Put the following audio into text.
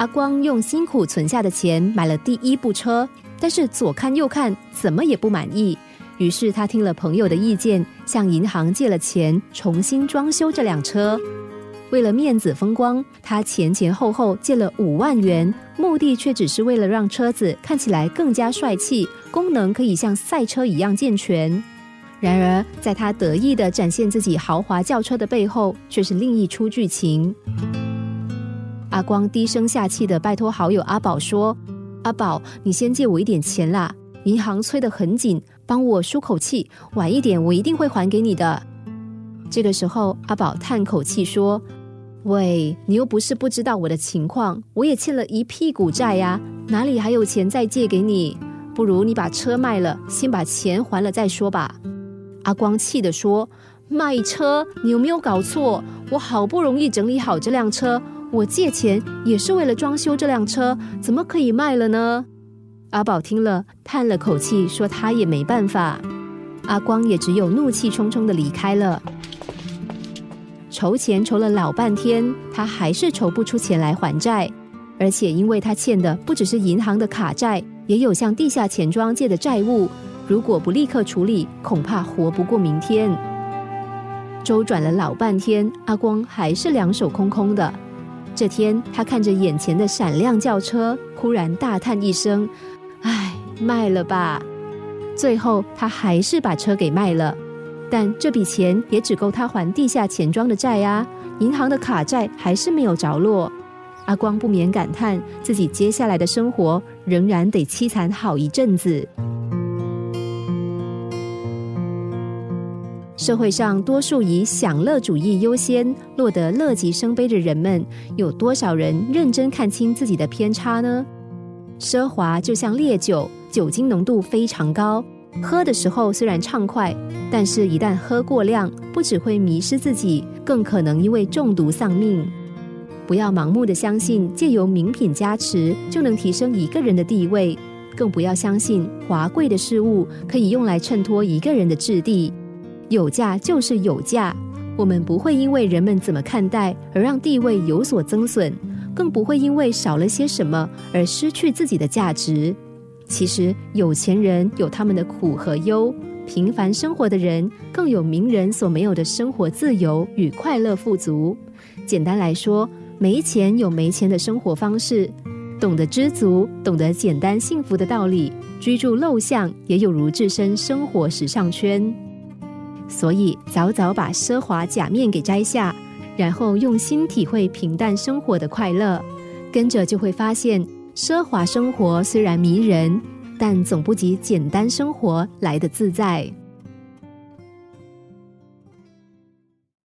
阿光用辛苦存下的钱买了第一部车，但是左看右看，怎么也不满意。于是他听了朋友的意见，向银行借了钱，重新装修这辆车。为了面子风光，他前前后后借了五万元，目的却只是为了让车子看起来更加帅气，功能可以像赛车一样健全。然而，在他得意的展现自己豪华轿车的背后，却是另一出剧情。阿光低声下气的拜托好友阿宝说：“阿宝，你先借我一点钱啦，银行催得很紧，帮我舒口气，晚一点我一定会还给你的。”这个时候，阿宝叹口气说：“喂，你又不是不知道我的情况，我也欠了一屁股债呀，哪里还有钱再借给你？不如你把车卖了，先把钱还了再说吧。”阿光气地说：“卖车？你有没有搞错？我好不容易整理好这辆车，我借钱也是为了装修这辆车，怎么可以卖了呢？”阿宝听了，叹了口气，说：“他也没办法。”阿光也只有怒气冲冲的离开了。筹钱筹了老半天，他还是筹不出钱来还债，而且因为他欠的不只是银行的卡债，也有向地下钱庄借的债务。如果不立刻处理，恐怕活不过明天。周转了老半天，阿光还是两手空空的。这天，他看着眼前的闪亮轿车，忽然大叹一声：“唉，卖了吧。”最后，他还是把车给卖了。但这笔钱也只够他还地下钱庄的债啊，银行的卡债还是没有着落。阿光不免感叹，自己接下来的生活仍然得凄惨好一阵子。社会上多数以享乐主义优先、落得乐极生悲的人们，有多少人认真看清自己的偏差呢？奢华就像烈酒，酒精浓度非常高，喝的时候虽然畅快，但是一旦喝过量，不只会迷失自己，更可能因为中毒丧命。不要盲目的相信借由名品加持就能提升一个人的地位，更不要相信华贵的事物可以用来衬托一个人的质地。有价就是有价，我们不会因为人们怎么看待而让地位有所增损，更不会因为少了些什么而失去自己的价值。其实，有钱人有他们的苦和忧，平凡生活的人更有名人所没有的生活自由与快乐富足。简单来说，没钱有没钱的生活方式，懂得知足、懂得简单幸福的道理，居住陋巷也有如置身生活时尚圈。所以，早早把奢华假面给摘下，然后用心体会平淡生活的快乐，跟着就会发现，奢华生活虽然迷人，但总不及简单生活来的自在。